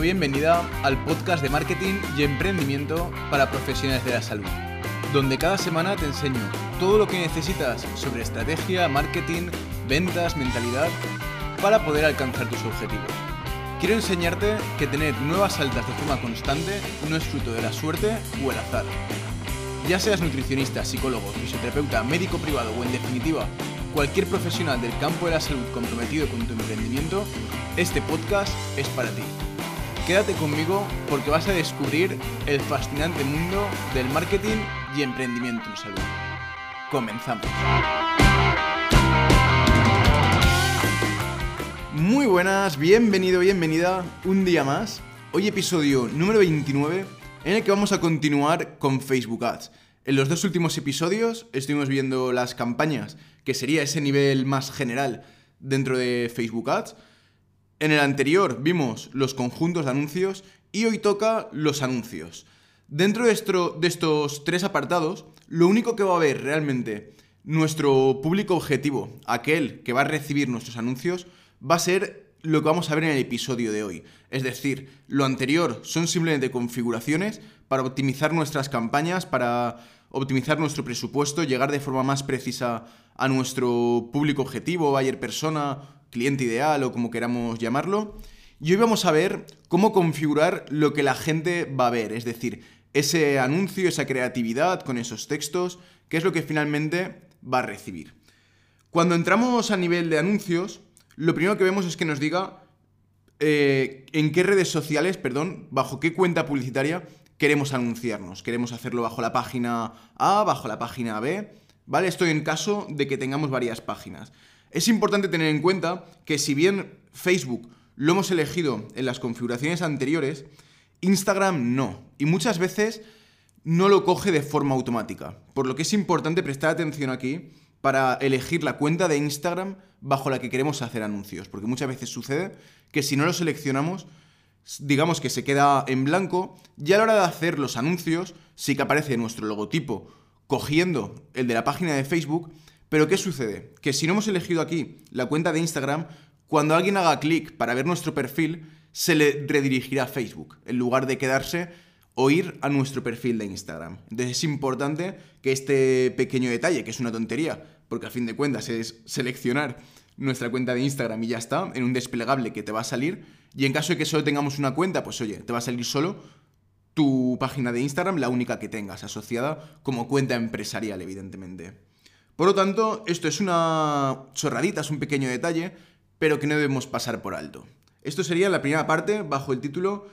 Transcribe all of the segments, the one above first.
Bienvenida al podcast de marketing y emprendimiento para profesionales de la salud, donde cada semana te enseño todo lo que necesitas sobre estrategia, marketing, ventas, mentalidad, para poder alcanzar tus objetivos. Quiero enseñarte que tener nuevas altas de forma constante no es fruto de la suerte o el azar. Ya seas nutricionista, psicólogo, fisioterapeuta, médico privado o en definitiva cualquier profesional del campo de la salud comprometido con tu emprendimiento, este podcast es para ti. Quédate conmigo porque vas a descubrir el fascinante mundo del marketing y emprendimiento en salud. Comenzamos. Muy buenas, bienvenido, bienvenida un día más. Hoy episodio número 29 en el que vamos a continuar con Facebook Ads. En los dos últimos episodios estuvimos viendo las campañas, que sería ese nivel más general dentro de Facebook Ads. En el anterior vimos los conjuntos de anuncios y hoy toca los anuncios. Dentro de, estos tres apartados, lo único que va a ver realmente nuestro público objetivo, aquel que va a recibir nuestros anuncios, va a ser lo que vamos a ver en el episodio de hoy. Es decir, lo anterior son simplemente configuraciones para optimizar nuestras campañas, para optimizar nuestro presupuesto, llegar de forma más precisa a nuestro público objetivo, buyer persona, cliente ideal o como queramos llamarlo. Y hoy vamos a ver cómo configurar lo que la gente va a ver, es decir, ese anuncio, esa creatividad con esos textos, qué es lo que finalmente va a recibir. Cuando entramos a nivel de anuncios, lo primero que vemos es que nos diga eh, en qué redes sociales, perdón, bajo qué cuenta publicitaria queremos anunciarnos. Queremos hacerlo bajo la página A, bajo la página B, ¿vale? Esto en caso de que tengamos varias páginas. Es importante tener en cuenta que si bien Facebook lo hemos elegido en las configuraciones anteriores, Instagram no. Y muchas veces no lo coge de forma automática. Por lo que es importante prestar atención aquí para elegir la cuenta de Instagram bajo la que queremos hacer anuncios. Porque muchas veces sucede que si no lo seleccionamos, digamos que se queda en blanco y a la hora de hacer los anuncios sí que aparece nuestro logotipo cogiendo el de la página de Facebook, pero ¿qué sucede? Que si no hemos elegido aquí la cuenta de Instagram, cuando alguien haga clic para ver nuestro perfil, se le redirigirá a Facebook, en lugar de quedarse o ir a nuestro perfil de Instagram. Entonces es importante que este pequeño detalle, que es una tontería, porque a fin de cuentas es seleccionar nuestra cuenta de Instagram y ya está, en un desplegable que te va a salir, y en caso de que solo tengamos una cuenta, pues oye, te va a salir solo tu página de Instagram, la única que tengas asociada como cuenta empresarial, evidentemente. Por lo tanto, esto es una chorradita, es un pequeño detalle, pero que no debemos pasar por alto. Esto sería la primera parte bajo el título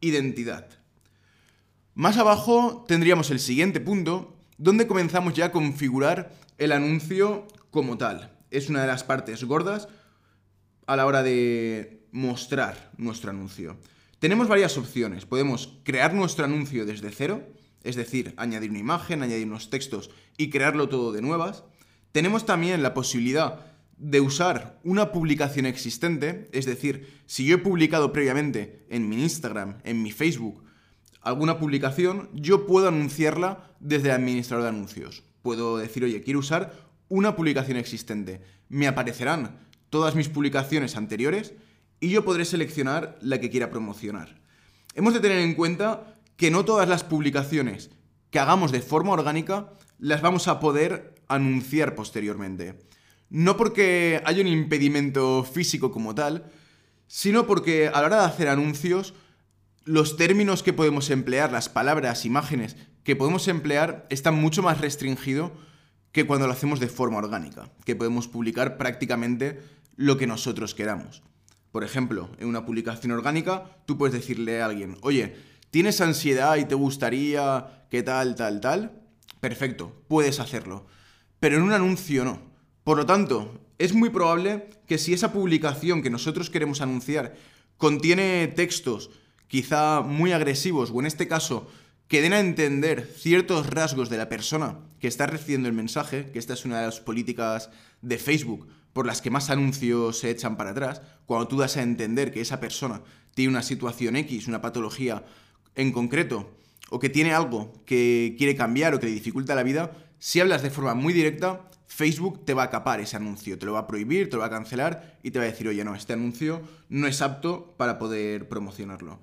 Identidad. Más abajo tendríamos el siguiente punto, donde comenzamos ya a configurar el anuncio como tal. Es una de las partes gordas a la hora de mostrar nuestro anuncio. Tenemos varias opciones. Podemos crear nuestro anuncio desde cero, es decir, añadir una imagen, añadir unos textos y crearlo todo de nuevas. Tenemos también la posibilidad de usar una publicación existente, es decir, si yo he publicado previamente en mi Instagram, en mi Facebook, alguna publicación, yo puedo anunciarla desde el administrador de anuncios. Puedo decir, oye, quiero usar una publicación existente. Me aparecerán todas mis publicaciones anteriores y yo podré seleccionar la que quiera promocionar. Hemos de tener en cuenta que no todas las publicaciones que hagamos de forma orgánica las vamos a poder anunciar posteriormente. No porque haya un impedimento físico como tal, sino porque a la hora de hacer anuncios, los términos que podemos emplear, las palabras, imágenes que podemos emplear, están mucho más restringidos que cuando lo hacemos de forma orgánica, que podemos publicar prácticamente lo que nosotros queramos. Por ejemplo, en una publicación orgánica, tú puedes decirle a alguien, oye, ¿tienes ansiedad y te gustaría que tal, tal, tal? Perfecto, puedes hacerlo. Pero en un anuncio no. Por lo tanto, es muy probable que si esa publicación que nosotros queremos anunciar contiene textos quizá muy agresivos o en este caso que den a entender ciertos rasgos de la persona que está recibiendo el mensaje, que esta es una de las políticas de Facebook por las que más anuncios se echan para atrás, cuando tú das a entender que esa persona tiene una situación X, una patología en concreto, o que tiene algo que quiere cambiar o que le dificulta la vida, si hablas de forma muy directa, Facebook te va a capar ese anuncio, te lo va a prohibir, te lo va a cancelar y te va a decir, oye, no, este anuncio no es apto para poder promocionarlo.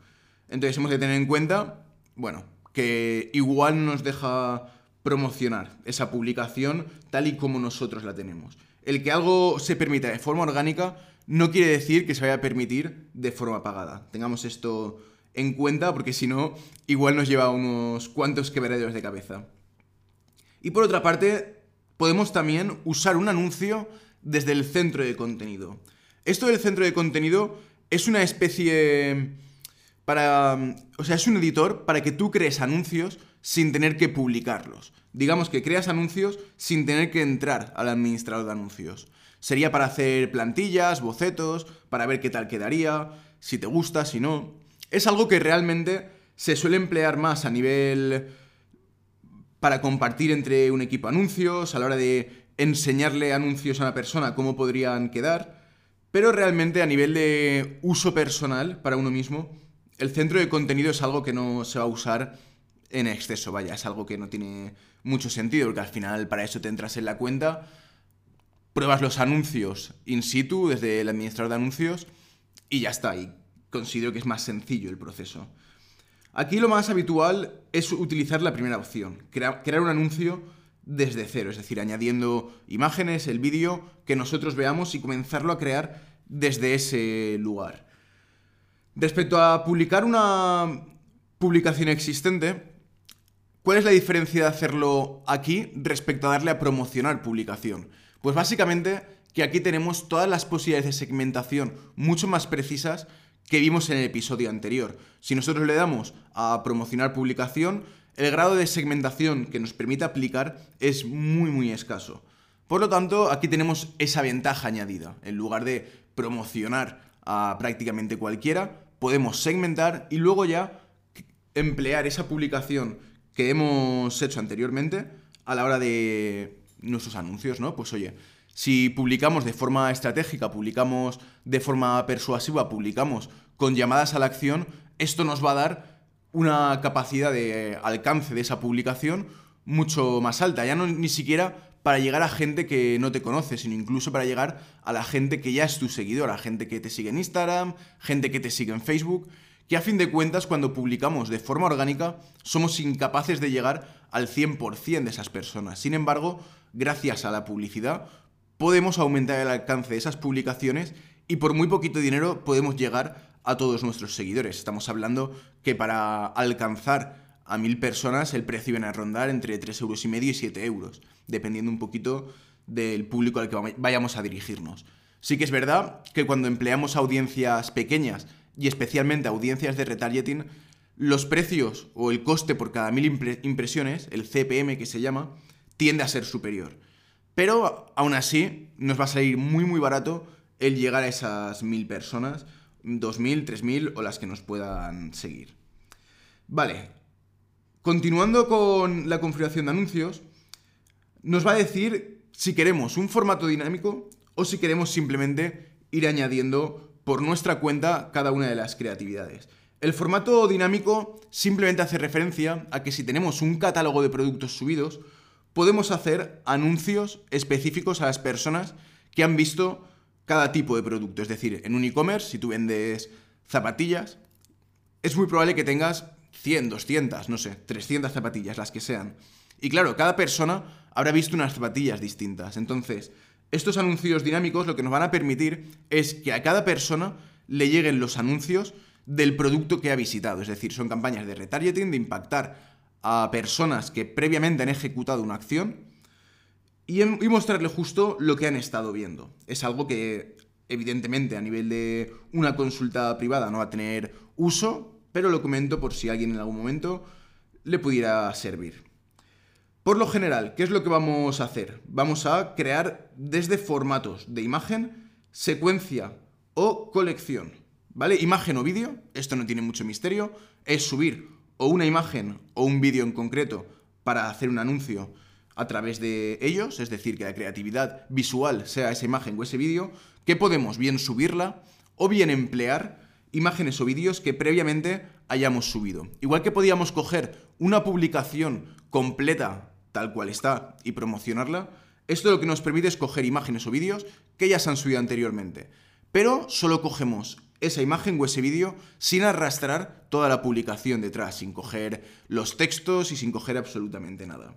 Entonces hemos de tener en cuenta, bueno, que igual nos deja promocionar esa publicación tal y como nosotros la tenemos. El que algo se permita de forma orgánica no quiere decir que se vaya a permitir de forma pagada. Tengamos esto en cuenta porque si no, igual nos lleva unos cuantos quebraderos de cabeza. Y por otra parte, podemos también usar un anuncio desde el centro de contenido. Esto del centro de contenido es una especie para... O sea, es un editor para que tú crees anuncios sin tener que publicarlos. Digamos que creas anuncios sin tener que entrar al administrador de anuncios. Sería para hacer plantillas, bocetos, para ver qué tal quedaría, si te gusta, si no. Es algo que realmente se suele emplear más a nivel para compartir entre un equipo anuncios, a la hora de enseñarle anuncios a una persona cómo podrían quedar, pero realmente a nivel de uso personal para uno mismo, el centro de contenido es algo que no se va a usar en exceso, vaya, es algo que no tiene mucho sentido, porque al final para eso te entras en la cuenta, pruebas los anuncios in situ desde el administrador de anuncios y ya está, y considero que es más sencillo el proceso. Aquí lo más habitual es utilizar la primera opción, crear un anuncio desde cero, es decir, añadiendo imágenes, el vídeo que nosotros veamos y comenzarlo a crear desde ese lugar. Respecto a publicar una publicación existente, ¿Cuál es la diferencia de hacerlo aquí respecto a darle a promocionar publicación? Pues básicamente que aquí tenemos todas las posibilidades de segmentación mucho más precisas que vimos en el episodio anterior. Si nosotros le damos a promocionar publicación, el grado de segmentación que nos permite aplicar es muy muy escaso. Por lo tanto, aquí tenemos esa ventaja añadida. En lugar de promocionar a prácticamente cualquiera, podemos segmentar y luego ya emplear esa publicación que hemos hecho anteriormente a la hora de nuestros anuncios, ¿no? Pues oye, si publicamos de forma estratégica, publicamos de forma persuasiva, publicamos con llamadas a la acción, esto nos va a dar una capacidad de alcance de esa publicación mucho más alta, ya no ni siquiera para llegar a gente que no te conoce, sino incluso para llegar a la gente que ya es tu seguidor, a gente que te sigue en Instagram, gente que te sigue en Facebook que a fin de cuentas cuando publicamos de forma orgánica somos incapaces de llegar al 100% de esas personas. Sin embargo, gracias a la publicidad podemos aumentar el alcance de esas publicaciones y por muy poquito dinero podemos llegar a todos nuestros seguidores. Estamos hablando que para alcanzar a mil personas el precio viene a rondar entre 3 euros y medio y 7 euros, dependiendo un poquito del público al que vayamos a dirigirnos. Sí que es verdad que cuando empleamos audiencias pequeñas y especialmente audiencias de retargeting, los precios o el coste por cada mil impresiones, el CPM que se llama, tiende a ser superior. Pero aún así nos va a salir muy muy barato el llegar a esas mil personas, dos mil, tres mil o las que nos puedan seguir. Vale, continuando con la configuración de anuncios, nos va a decir si queremos un formato dinámico o si queremos simplemente ir añadiendo por nuestra cuenta cada una de las creatividades. El formato dinámico simplemente hace referencia a que si tenemos un catálogo de productos subidos, podemos hacer anuncios específicos a las personas que han visto cada tipo de producto. Es decir, en un e-commerce, si tú vendes zapatillas, es muy probable que tengas 100, 200, no sé, 300 zapatillas, las que sean. Y claro, cada persona habrá visto unas zapatillas distintas. Entonces, estos anuncios dinámicos lo que nos van a permitir es que a cada persona le lleguen los anuncios del producto que ha visitado. Es decir, son campañas de retargeting, de impactar a personas que previamente han ejecutado una acción y, mostrarle justo lo que han estado viendo. Es algo que evidentemente a nivel de una consulta privada no va a tener uso, pero lo comento por si alguien en algún momento le pudiera servir. Por lo general, ¿qué es lo que vamos a hacer? Vamos a crear desde formatos de imagen, secuencia o colección. ¿Vale? Imagen o vídeo, esto no tiene mucho misterio, es subir o una imagen o un vídeo en concreto para hacer un anuncio a través de ellos, es decir, que la creatividad visual sea esa imagen o ese vídeo, que podemos bien subirla o bien emplear imágenes o vídeos que previamente hayamos subido. Igual que podíamos coger una publicación completa tal cual está y promocionarla, Esto lo que nos permite es coger imágenes o vídeos que ya se han subido anteriormente. Pero solo cogemos esa imagen o ese vídeo sin arrastrar toda la publicación detrás, sin coger los textos y sin coger absolutamente nada.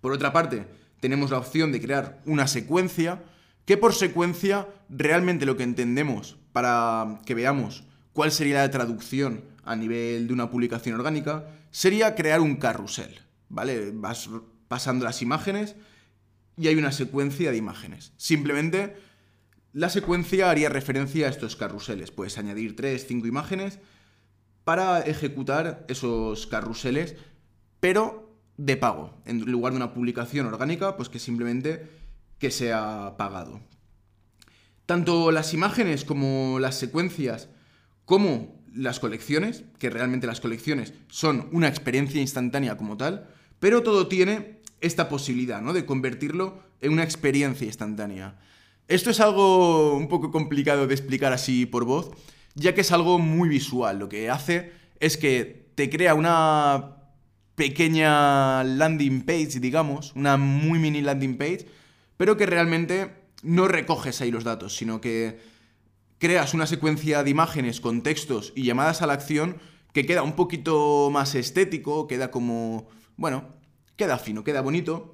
Por otra parte, tenemos la opción de crear una secuencia, que por secuencia realmente lo que entendemos para que veamos cuál sería la traducción a nivel de una publicación orgánica sería crear un carrusel, ¿vale? Vas pasando las imágenes y hay una secuencia de imágenes. Simplemente la secuencia haría referencia a estos carruseles. Puedes añadir 3, 5 imágenes para ejecutar esos carruseles, pero de pago. En lugar de una publicación orgánica, pues que simplemente que sea pagado. Tanto las imágenes como las secuencias, como las colecciones, que realmente las colecciones son una experiencia instantánea como tal, pero todo tiene esta posibilidad, ¿no? De convertirlo en una experiencia instantánea. Esto es algo un poco complicado de explicar así por voz, ya que es algo muy visual. Lo que hace es que te crea una pequeña landing page, digamos, una muy mini landing page, pero que realmente no recoges ahí los datos, sino que creas una secuencia de imágenes con textos y llamadas a la acción que queda un poquito más estético, queda como, bueno, queda fino, queda bonito.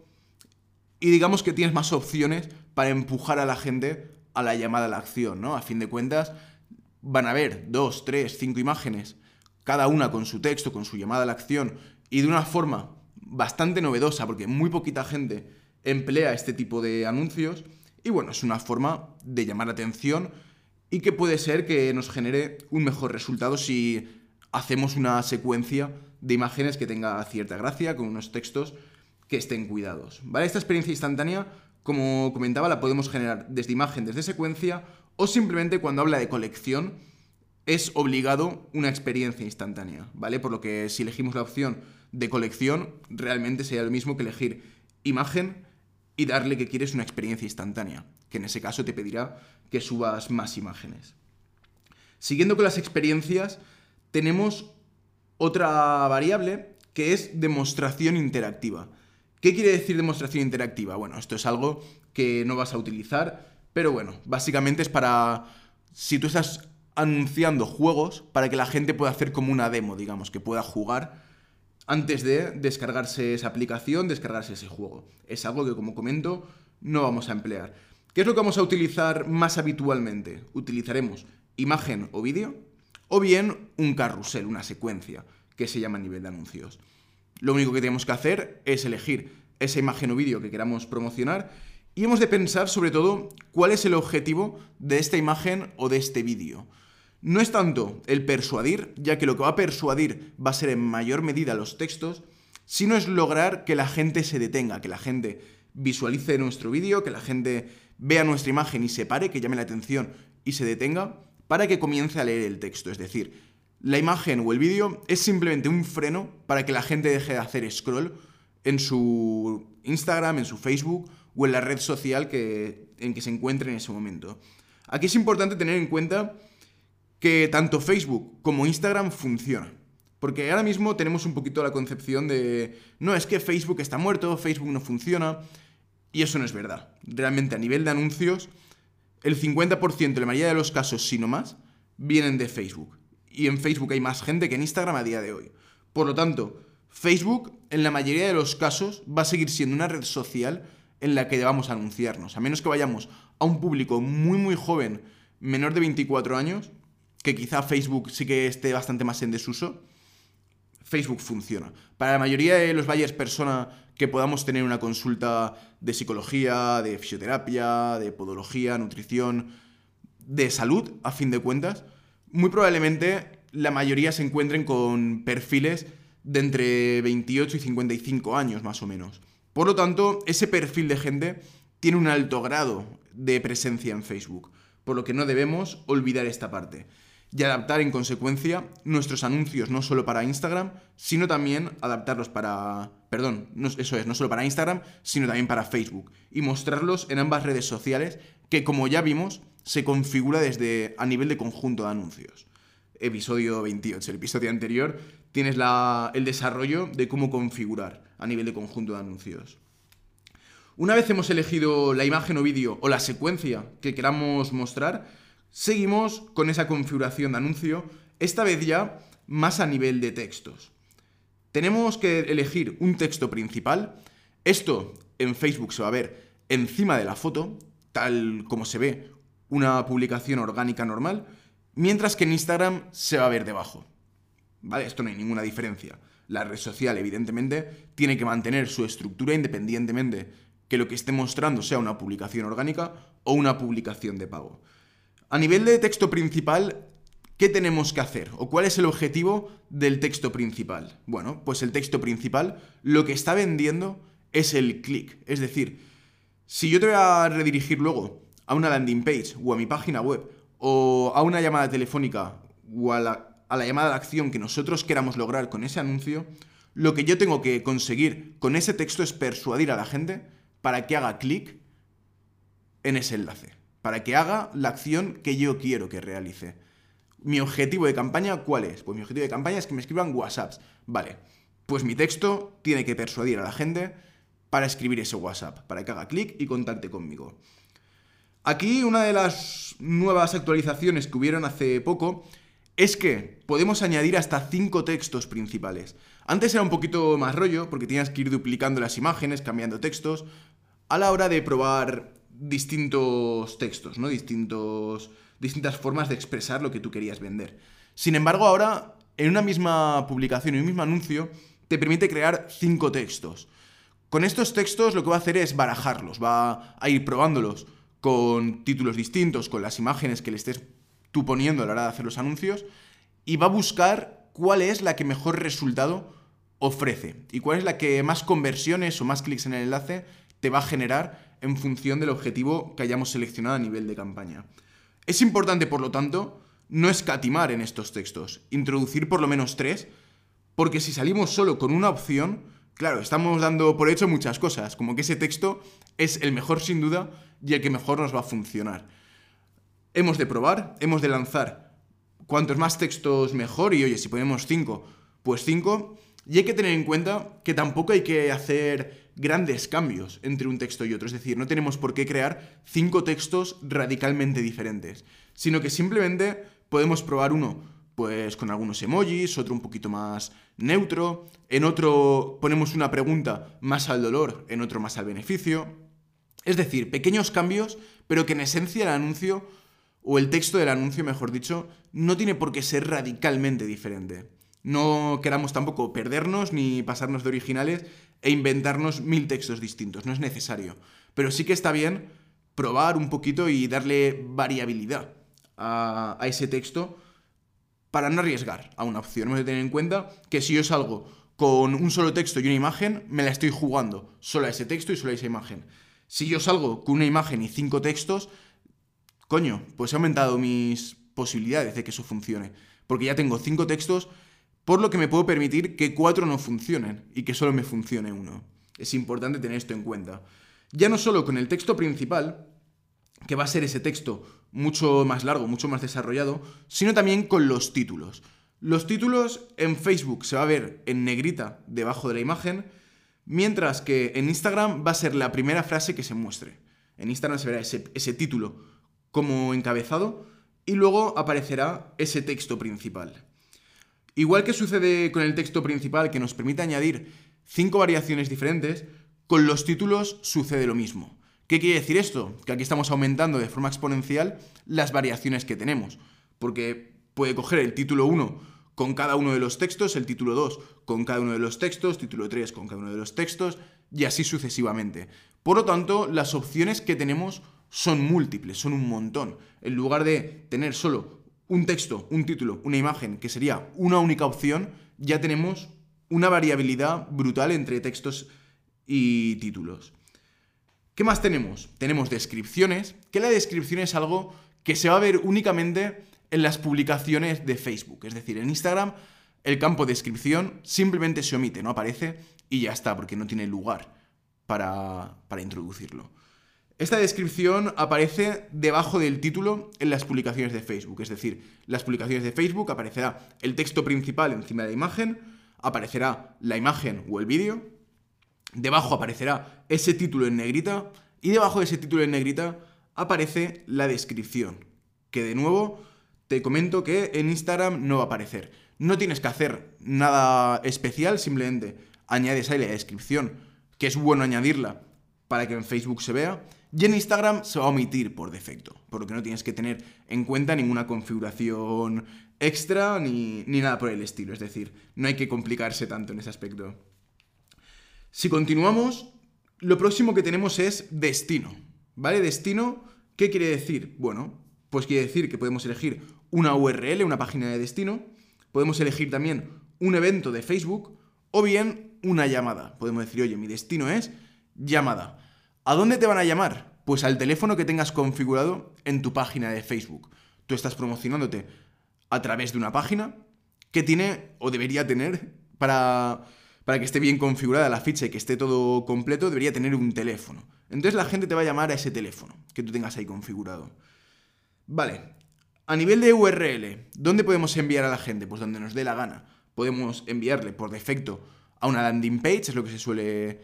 Y digamos que tienes más opciones para empujar a la gente a la llamada a la acción, ¿no? A fin de cuentas, van a ver dos, tres, cinco imágenes, cada una con su texto, con su llamada a la acción, y de una forma bastante novedosa, porque muy poquita gente emplea este tipo de anuncios, y bueno, es una forma de llamar la atención y que puede ser que nos genere un mejor resultado si hacemos una secuencia de imágenes que tenga cierta gracia, con unos textos que estén cuidados. ¿Vale? Esta experiencia instantánea, como comentaba, la podemos generar desde imagen, desde secuencia, o simplemente cuando habla de colección, es obligado una experiencia instantánea, ¿vale? Por lo que si elegimos la opción de colección, realmente sería lo mismo que elegir imagen y darle que quieres una experiencia instantánea, que en ese caso te pedirá que subas más imágenes. Siguiendo con las experiencias, tenemos otra variable que es demostración interactiva. ¿Qué quiere decir demostración interactiva? Bueno, esto es algo que no vas a utilizar, pero bueno, básicamente es para si tú estás anunciando juegos para que la gente pueda hacer como una demo, digamos, que pueda jugar antes de descargarse esa aplicación, descargarse ese juego. Es algo que, como comento, no vamos a emplear. ¿Qué es lo que vamos a utilizar más habitualmente? Utilizaremos imagen o vídeo o bien un carrusel, una secuencia, que se llama nivel de anuncios. Lo único que tenemos que hacer es elegir esa imagen o vídeo que queramos promocionar y hemos de pensar sobre todo cuál es el objetivo de esta imagen o de este vídeo. No es tanto el persuadir, ya que lo que va a persuadir va a ser en mayor medida los textos, sino es lograr que la gente se detenga, que la gente visualice nuestro vídeo, que la gente vea nuestra imagen y se pare, que llame la atención y se detenga, para que comience a leer el texto. Es decir, la imagen o el vídeo es simplemente un freno para que la gente deje de hacer scroll en su Instagram, en su Facebook o en la red social en que se encuentre en ese momento. Aquí es importante tener en cuenta que tanto Facebook como Instagram funcionan. Porque ahora mismo tenemos un poquito la concepción de, no, es que Facebook está muerto, Facebook no funciona, y eso no es verdad. Realmente a nivel de anuncios, el 50% en la mayoría de los casos, si no más, vienen de Facebook. Y en Facebook hay más gente que en Instagram a día de hoy. Por lo tanto, Facebook en la mayoría de los casos va a seguir siendo una red social en la que debamos anunciarnos. A menos que vayamos a un público muy muy joven, menor de 24 años, que quizá Facebook sí que esté bastante más en desuso, Facebook funciona. Para la mayoría de los buyers persona que podamos tener una consulta de psicología, de fisioterapia, de podología, nutrición, de salud, a fin de cuentas, muy probablemente la mayoría se encuentren con perfiles de entre 28 y 55 años más o menos. Por lo tanto, ese perfil de gente tiene un alto grado de presencia en Facebook, por lo que no debemos olvidar esta parte y adaptar en consecuencia nuestros anuncios no solo para Instagram, sino también adaptarlos para, perdón, eso es, no solo para Instagram, sino también para Facebook y mostrarlos en ambas redes sociales que como ya vimos se configura desde a nivel de conjunto de anuncios. Episodio 28, el episodio anterior, tienes la, el desarrollo de cómo configurar a nivel de conjunto de anuncios. Una vez hemos elegido la imagen o vídeo o la secuencia que queramos mostrar, seguimos con esa configuración de anuncio, esta vez ya más a nivel de textos. Tenemos que elegir un texto principal. Esto en Facebook se va a ver encima de la foto, tal como se ve una publicación orgánica normal, mientras que en Instagram se va a ver debajo. ¿Vale? Esto no hay ninguna diferencia. La red social, evidentemente, tiene que mantener su estructura independientemente que lo que esté mostrando sea una publicación orgánica o una publicación de pago. A nivel de texto principal, ¿qué tenemos que hacer? ¿O cuál es el objetivo del texto principal? Bueno, pues el texto principal lo que está vendiendo es el clic. Es decir, si yo te voy a redirigir luego a una landing page o a mi página web o a una llamada telefónica o a la, llamada de acción que nosotros queramos lograr con ese anuncio, lo que yo tengo que conseguir con ese texto es persuadir a la gente para que haga clic en ese enlace, para que haga la acción que yo quiero que realice. Mi objetivo de campaña, ¿cuál es? Pues mi objetivo de campaña es que me escriban WhatsApps. Vale, pues mi texto tiene que persuadir a la gente para escribir ese WhatsApp, para que haga clic y contacte conmigo. Aquí una de las nuevas actualizaciones que hubieron hace poco es que podemos añadir hasta 5 textos principales. Antes era un poquito más rollo porque tenías que ir duplicando las imágenes, cambiando textos, a la hora de probar distintos textos, ¿no? Distintos, distintas formas de expresar lo que tú querías vender. Sin embargo, ahora, en una misma publicación, en un mismo anuncio, te permite crear cinco textos. Con estos textos lo que va a hacer es barajarlos, va a ir probándolos con títulos distintos, con las imágenes que le estés tú poniendo a la hora de hacer los anuncios, y va a buscar cuál es la que mejor resultado ofrece y cuál es la que más conversiones o más clics en el enlace te va a generar en función del objetivo que hayamos seleccionado a nivel de campaña. Es importante, por lo tanto, no escatimar en estos textos, introducir por lo menos tres, porque si salimos solo con una opción, claro, estamos dando por hecho muchas cosas, como que ese texto es el mejor sin duda y el que mejor nos va a funcionar. Hemos de probar, hemos de lanzar cuantos más textos mejor y oye, si ponemos cinco, pues cinco, y hay que tener en cuenta que tampoco hay que hacer grandes cambios entre un texto y otro. Es decir, no tenemos por qué crear cinco textos radicalmente diferentes, sino que simplemente podemos probar uno pues con algunos emojis, otro un poquito más neutro, en otro ponemos una pregunta más al dolor, en otro más al beneficio. Es decir, pequeños cambios, pero que en esencia el anuncio, o el texto del anuncio, mejor dicho, no tiene por qué ser radicalmente diferente. No queramos tampoco perdernos ni pasarnos de originales e inventarnos mil textos distintos, no es necesario. Pero sí que está bien probar un poquito y darle variabilidad a, ese texto para no arriesgar a una opción. Hemos de tener en cuenta que si yo salgo con un solo texto y una imagen, me la estoy jugando solo a ese texto y solo a esa imagen. Si yo salgo con una imagen y cinco textos, coño, pues he aumentado mis posibilidades de que eso funcione. Porque ya tengo cinco textos por lo que me puedo permitir que cuatro no funcionen y que solo me funcione uno. Es importante tener esto en cuenta. Ya no solo con el texto principal, que va a ser ese texto mucho más largo, mucho más desarrollado, sino también con los títulos. Los títulos en Facebook se va a ver en negrita debajo de la imagen, mientras que en Instagram va a ser la primera frase que se muestre. En Instagram se verá ese, título como encabezado y luego aparecerá ese texto principal. Igual que sucede con el texto principal que nos permite añadir cinco variaciones diferentes, con los títulos sucede lo mismo. ¿Qué quiere decir esto? Que aquí estamos aumentando de forma exponencial las variaciones que tenemos, porque puede coger el título 1 con cada uno de los textos, el título 2 con cada uno de los textos, título 3 con cada uno de los textos, y así sucesivamente. Por lo tanto, las opciones que tenemos son múltiples, son un montón. En lugar de tener solo un texto, un título, una imagen, que sería una única opción, ya tenemos una variabilidad brutal entre textos y títulos. ¿Qué más tenemos? Tenemos descripciones, que la descripción es algo que se va a ver únicamente en las publicaciones de Facebook. Es decir, en Instagram el campo descripción simplemente se omite, no aparece y ya está, porque no tiene lugar para, para introducirlo. Esta descripción aparece debajo del título en las publicaciones de Facebook, es decir, las publicaciones de Facebook aparecerá el texto principal encima de la imagen, aparecerá la imagen o el vídeo, debajo aparecerá ese título en negrita y debajo de ese título en negrita aparece la descripción, que de nuevo te comento que en Instagram no va a aparecer. No tienes que hacer nada especial, simplemente añades ahí la descripción, que es bueno añadirla para que en Facebook se vea, y en Instagram se va a omitir por defecto, por lo que no tienes que tener en cuenta ninguna configuración extra ni, ni nada por el estilo, es decir, no hay que complicarse tanto en ese aspecto. Si continuamos, lo próximo que tenemos es destino, ¿vale? Destino, ¿qué quiere decir? Bueno, pues quiere decir que podemos elegir una URL, una página de destino, podemos elegir también un evento de Facebook o bien una llamada. Podemos decir, oye, mi destino es llamada. ¿A dónde te van a llamar? Pues al teléfono que tengas configurado en tu página de Facebook. Tú estás promocionándote a través de una página que tiene o debería tener para, para que esté bien configurada la ficha y que esté todo completo, debería tener un teléfono. Entonces la gente te va a llamar a ese teléfono que tú tengas ahí configurado. Vale, a nivel de URL, ¿dónde podemos enviar a la gente? Pues donde nos dé la gana. Podemos enviarle por defecto a una landing page, es lo que se suele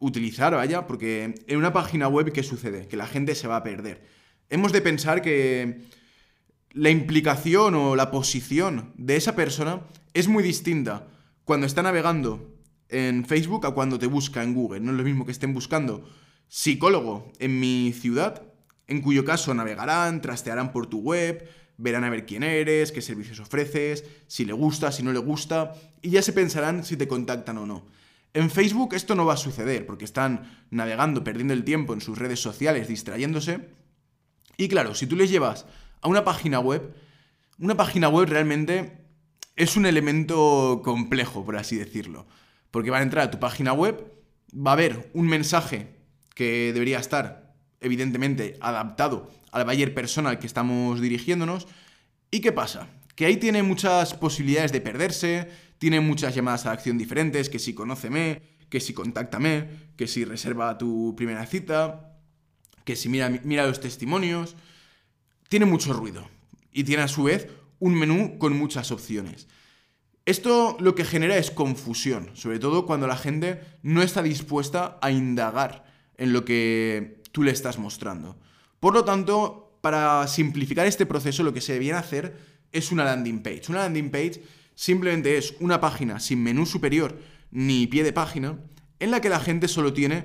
utilizar, vaya, porque en una página web, ¿qué sucede? Que la gente se va a perder. Hemos de pensar que la implicación o la posición de esa persona es muy distinta cuando está navegando en Facebook a cuando te busca en Google. No es lo mismo que estén buscando psicólogo en mi ciudad, en cuyo caso navegarán, trastearán por tu web, verán a ver quién eres, qué servicios ofreces, si le gusta, si no le gusta, y ya se pensarán si te contactan o no. En Facebook esto no va a suceder, porque están navegando, perdiendo el tiempo en sus redes sociales, distrayéndose. Y claro, si tú les llevas a una página web, una página web realmente es un elemento complejo, por así decirlo. Porque van a entrar a tu página web, va a haber un mensaje que debería estar, evidentemente, adaptado al buyer persona al que estamos dirigiéndonos. ¿Y qué pasa? Que ahí tiene muchas posibilidades de perderse, tiene muchas llamadas a acción diferentes, que si conóceme, que si contáctame, que si reserva tu primera cita, que si mira, mira los testimonios. Tiene mucho ruido y tiene a su vez un menú con muchas opciones. Esto lo que genera es confusión, sobre todo cuando la gente no está dispuesta a indagar en lo que tú le estás mostrando. Por lo tanto, para simplificar este proceso, lo que se debiera hacer es una landing page. Una landing page simplemente es una página sin menú superior ni pie de página en la que la gente solo tiene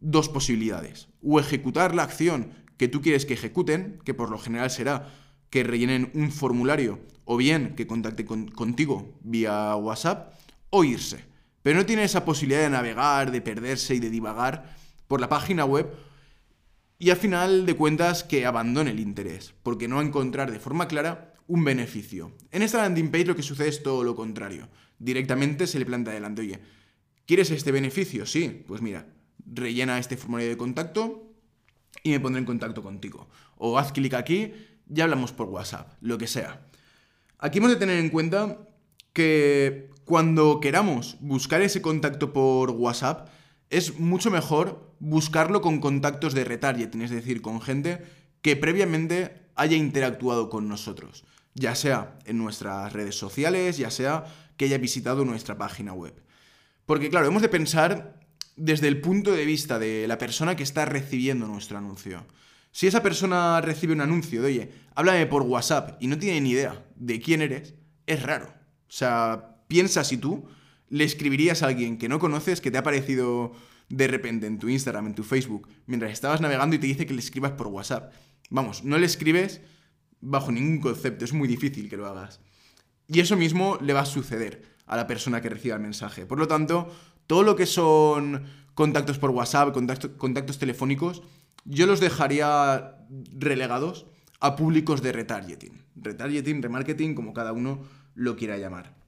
dos posibilidades. O ejecutar la acción que tú quieres que ejecuten, que por lo general será que rellenen un formulario o bien que contacte contigo vía WhatsApp o irse. Pero no tiene esa posibilidad de navegar, de perderse y de divagar por la página web y al final de cuentas que abandone el interés, porque no va a encontrar de forma clara un beneficio. En esta landing page lo que sucede es todo lo contrario. Directamente se le plantea adelante, oye, ¿quieres este beneficio? Sí, pues mira, rellena este formulario de contacto y me pondré en contacto contigo. O haz clic aquí, ya hablamos por WhatsApp, lo que sea. Aquí hemos de tener en cuenta que cuando queramos buscar ese contacto por WhatsApp, es mucho mejor buscarlo con contactos de retargeting, es decir, con gente que previamente haya interactuado con nosotros ya sea en nuestras redes sociales, ya sea que haya visitado nuestra página web. Porque claro, hemos de pensar desde el punto de vista de la persona que está recibiendo nuestro anuncio. Si esa persona recibe un anuncio de, oye, háblame por WhatsApp y no tiene ni idea de quién eres, es raro. O sea, piensa si tú le escribirías a alguien que no conoces, que te ha aparecido de repente en tu Instagram, en tu Facebook, mientras estabas navegando y te dice que le escribas por WhatsApp. Vamos, no le escribes bajo ningún concepto, es muy difícil que lo hagas. Y eso mismo le va a suceder a la persona que reciba el mensaje. Por lo tanto, todo lo que son contactos por WhatsApp, contactos, telefónicos, yo los dejaría relegados a públicos de retargeting. Retargeting, remarketing, como cada uno lo quiera llamar.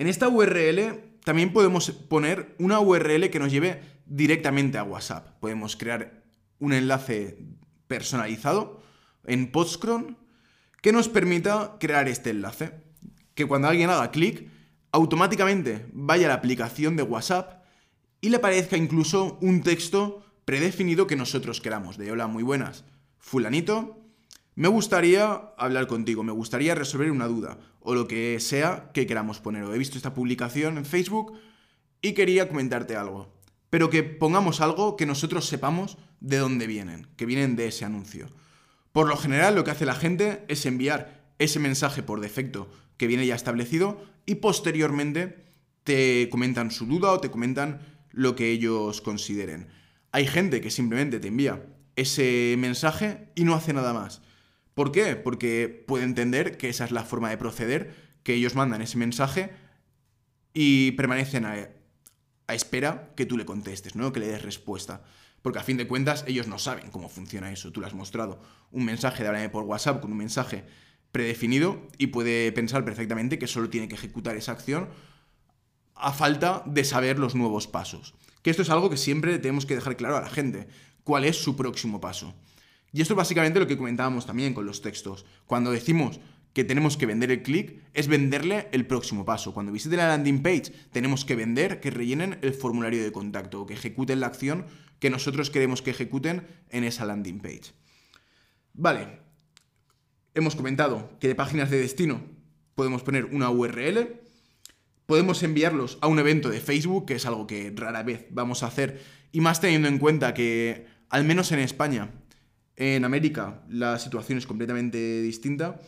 En esta URL también podemos poner una URL que nos lleve directamente a WhatsApp. Podemos crear un enlace personalizado en Postcron que nos permita crear este enlace. Que cuando alguien haga clic, automáticamente vaya a la aplicación de WhatsApp y le aparezca incluso un texto predefinido que nosotros queramos. De hola, muy buenas. Fulanito, me gustaría hablar contigo, me gustaría resolver una duda o lo que sea que queramos poner. He visto esta publicación en Facebook y quería comentarte algo. Pero que pongamos algo que nosotros sepamos de dónde vienen, que vienen de ese anuncio. Por lo general lo que hace la gente es enviar ese mensaje por defecto que viene ya establecido y posteriormente te comentan su duda o te comentan lo que ellos consideren. Hay gente que simplemente te envía ese mensaje y no hace nada más. ¿Por qué? Porque puede entender que esa es la forma de proceder, que ellos mandan ese mensaje y permanecen a, espera que tú le contestes, ¿no? Que le des respuesta. Porque a fin de cuentas ellos no saben cómo funciona eso. Tú le has mostrado un mensaje de háblame por WhatsApp con un mensaje predefinido y puede pensar perfectamente que solo tiene que ejecutar esa acción a falta de saber los nuevos pasos. Que esto es algo que siempre tenemos que dejar claro a la gente, cuál es su próximo paso. Y esto es básicamente lo que comentábamos también con los textos. Cuando decimos que tenemos que vender el clic, es venderle el próximo paso. Cuando visiten la landing page, tenemos que vender que rellenen el formulario de contacto o que ejecuten la acción que nosotros queremos que ejecuten en esa landing page. Vale, hemos comentado que de páginas de destino podemos poner una URL, podemos enviarlos a un evento de Facebook, que es algo que rara vez vamos a hacer, y más teniendo en cuenta que, al menos en España, en América la situación es completamente distinta.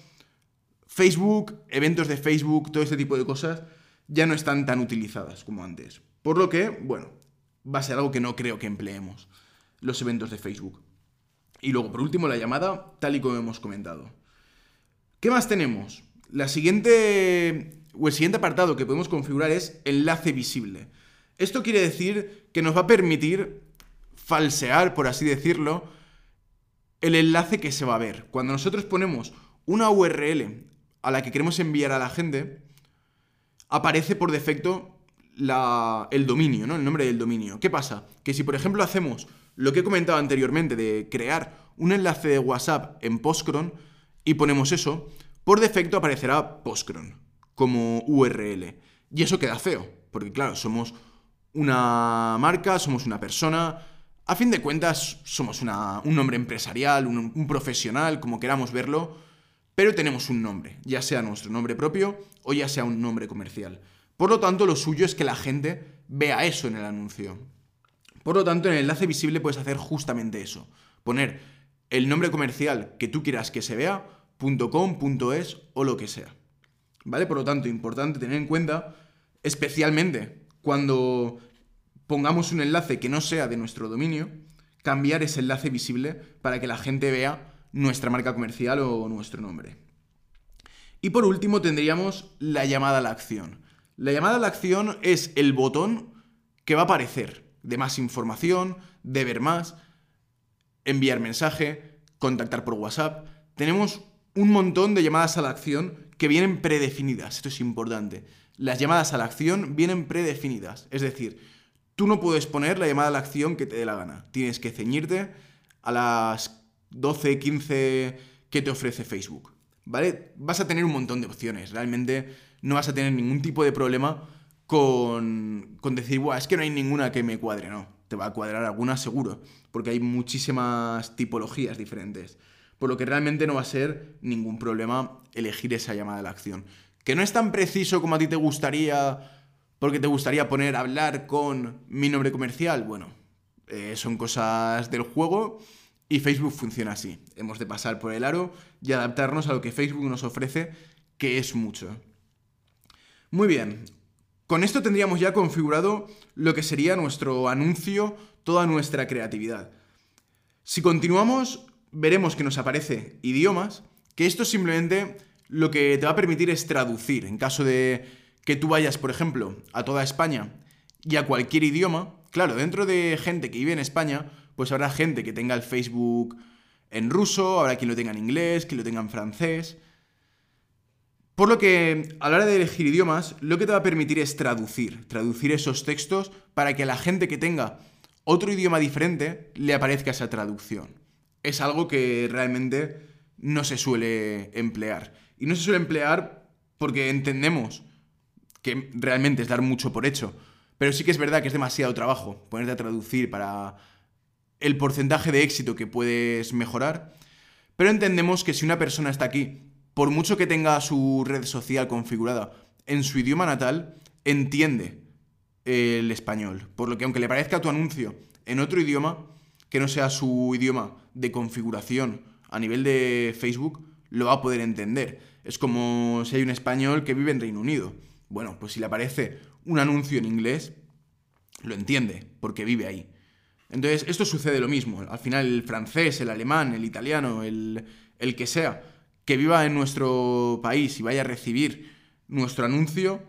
Facebook, eventos de Facebook, todo este tipo de cosas ya no están tan utilizadas como antes. Por lo que, bueno, va a ser algo que no creo que empleemos, los eventos de Facebook. Y luego, por último, la llamada, tal y como hemos comentado. ¿Qué más tenemos? La siguiente, o el siguiente apartado que podemos configurar es enlace visible. Esto quiere decir que nos va a permitir falsear, por así decirlo, el enlace que se va a ver. Cuando nosotros ponemos una URL a la que queremos enviar a la gente, aparece por defecto el dominio, ¿no? El nombre del dominio. ¿Qué pasa? Que si, por ejemplo, hacemos lo que he comentado anteriormente de crear un enlace de WhatsApp en Postcron y ponemos eso, por defecto aparecerá Postcron como URL. Y eso queda feo, porque claro, somos una marca, somos una persona, a fin de cuentas, somos un nombre empresarial, un, profesional, como queramos verlo, pero tenemos un nombre, ya sea nuestro nombre propio o ya sea un nombre comercial. Por lo tanto, lo suyo es que la gente vea eso en el anuncio. Por lo tanto, en el enlace visible puedes hacer justamente eso. Poner el nombre comercial que tú quieras que se vea, .com, .es o lo que sea. ¿Vale? Por lo tanto, importante tener en cuenta, especialmente cuando pongamos un enlace que no sea de nuestro dominio, cambiar ese enlace visible para que la gente vea nuestra marca comercial o nuestro nombre. Y por último tendríamos la llamada a la acción. La llamada a la acción es el botón que va a aparecer de más información, de ver más, enviar mensaje, contactar por WhatsApp. Tenemos un montón de llamadas a la acción que vienen predefinidas. Esto es importante. Las llamadas a la acción vienen predefinidas. Es decir, Tú no puedes poner la llamada a la acción que te dé la gana. Tienes que ceñirte a las 12, 15 que te ofrece Facebook. ¿Vale? Vas a tener un montón de opciones. Realmente no vas a tener ningún tipo de problema con, con decir, Buah, es que no hay ninguna que me cuadre. No, te va a cuadrar alguna seguro. Porque hay muchísimas tipologías diferentes. Por lo que realmente no va a ser ningún problema elegir esa llamada a la acción. Que no es tan preciso como a ti te gustaría porque te gustaría poner hablar con mi nombre comercial. Bueno, eh, son cosas del juego y Facebook funciona así. Hemos de pasar por el aro y adaptarnos a lo que Facebook nos ofrece, que es mucho. Muy bien, con esto tendríamos ya configurado lo que sería nuestro anuncio, toda nuestra creatividad. Si continuamos, veremos que nos aparece idiomas, que esto simplemente lo que te va a permitir es traducir. En caso de que tú vayas, por ejemplo, a toda España y a cualquier idioma, claro, dentro de gente que vive en España, pues habrá gente que tenga el Facebook en ruso, habrá quien lo tenga en inglés, quien lo tenga en francés. Por lo que a la hora de elegir idiomas, lo que te va a permitir es traducir, traducir esos textos para que a la gente que tenga otro idioma diferente le aparezca esa traducción. Es algo que realmente no se suele emplear. Y no se suele emplear porque entendemos que realmente es dar mucho por hecho. Pero sí que es verdad que es demasiado trabajo ponerte a traducir para el porcentaje de éxito que puedes mejorar. Pero entendemos que si una persona está aquí, por mucho que tenga su red social configurada en su idioma natal, entiende el español. Por lo que aunque le parezca tu anuncio en otro idioma, que no sea su idioma de configuración a nivel de Facebook, lo va a poder entender. Es como si hay un español que vive en Reino Unido. Bueno, pues si le aparece un anuncio en inglés, lo entiende, porque vive ahí. Entonces, esto sucede lo mismo. Al final, el francés, el alemán, el italiano, el, el que sea, que viva en nuestro país y vaya a recibir nuestro anuncio,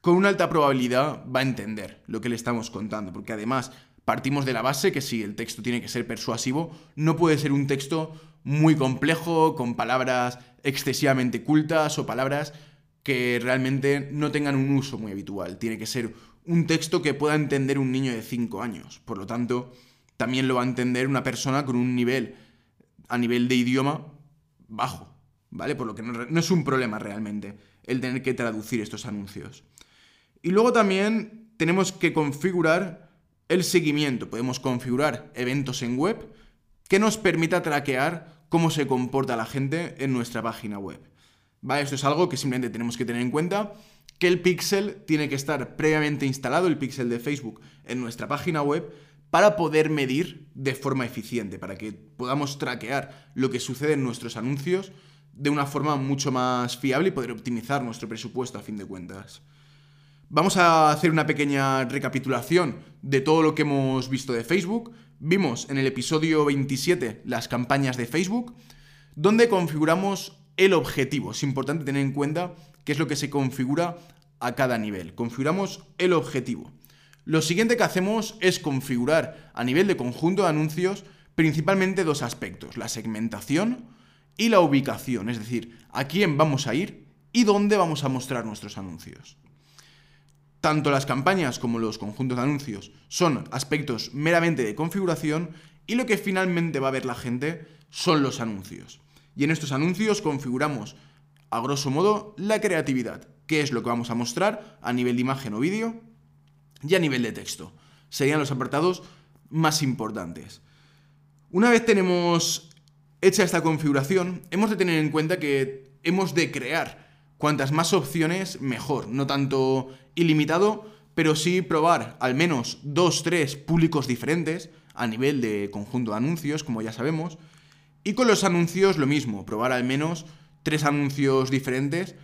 con una alta probabilidad va a entender lo que le estamos contando, porque además partimos de la base que si el texto tiene que ser persuasivo, no puede ser un texto muy complejo, con palabras excesivamente cultas o palabras que realmente no tengan un uso muy habitual. Tiene que ser un texto que pueda entender un niño de 5 años. Por lo tanto, también lo va a entender una persona con un nivel a nivel de idioma bajo, ¿vale? Por lo que no, es un problema realmente el tener que traducir estos anuncios. Y luego también tenemos que configurar el seguimiento. Podemos configurar eventos en web que nos permita traquear cómo se comporta la gente en nuestra página web. ¿Vale? Esto es algo que simplemente tenemos que tener en cuenta que el pixel tiene que estar previamente instalado, el pixel de Facebook, en nuestra página web para poder medir de forma eficiente, para que podamos traquear lo que sucede en nuestros anuncios de una forma mucho más fiable y poder optimizar nuestro presupuesto a fin de cuentas. Vamos a hacer una pequeña recapitulación de todo lo que hemos visto de Facebook. Vimos en el episodio 27 las campañas de Facebook, donde configuramos el objetivo. Es importante tener en cuenta qué es lo que se configura a cada nivel. Configuramos el objetivo. Lo siguiente que hacemos es configurar a nivel de conjunto de anuncios principalmente dos aspectos, la segmentación y la ubicación, es decir, a quién vamos a ir y dónde vamos a mostrar nuestros anuncios. Tanto las campañas como los conjuntos de anuncios son aspectos meramente de configuración y lo que finalmente va a ver la gente son los anuncios. Y en estos anuncios configuramos a grosso modo, la creatividad, que es lo que vamos a mostrar a nivel de imagen o vídeo y a nivel de texto. Serían los apartados más importantes. Una vez tenemos hecha esta configuración, hemos de tener en cuenta que hemos de crear cuantas más opciones mejor, no tanto ilimitado, pero sí probar al menos dos, tres públicos diferentes a nivel de conjunto de anuncios, como ya sabemos, y con los anuncios lo mismo, probar al menos tres anuncios diferentes,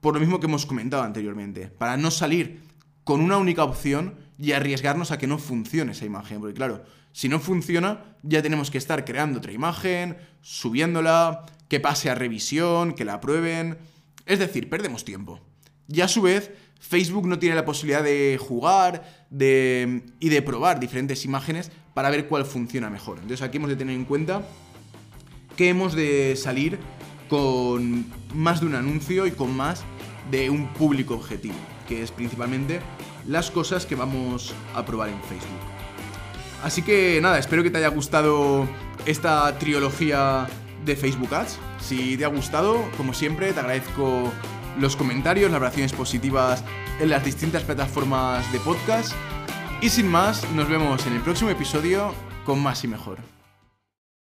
por lo mismo que hemos comentado anteriormente, para no salir con una única opción y arriesgarnos a que no funcione esa imagen, porque claro, si no funciona, ya tenemos que estar creando otra imagen, subiéndola, que pase a revisión, que la aprueben, es decir, perdemos tiempo. Y a su vez, Facebook no tiene la posibilidad de jugar de, y de probar diferentes imágenes para ver cuál funciona mejor. Entonces aquí hemos de tener en cuenta que hemos de salir con más de un anuncio y con más de un público objetivo, que es principalmente las cosas que vamos a probar en Facebook. Así que nada, espero que te haya gustado esta trilogía de Facebook Ads. Si te ha gustado, como siempre, te agradezco los comentarios, las valoraciones positivas en las distintas plataformas de podcast. Y sin más, nos vemos en el próximo episodio con más y mejor.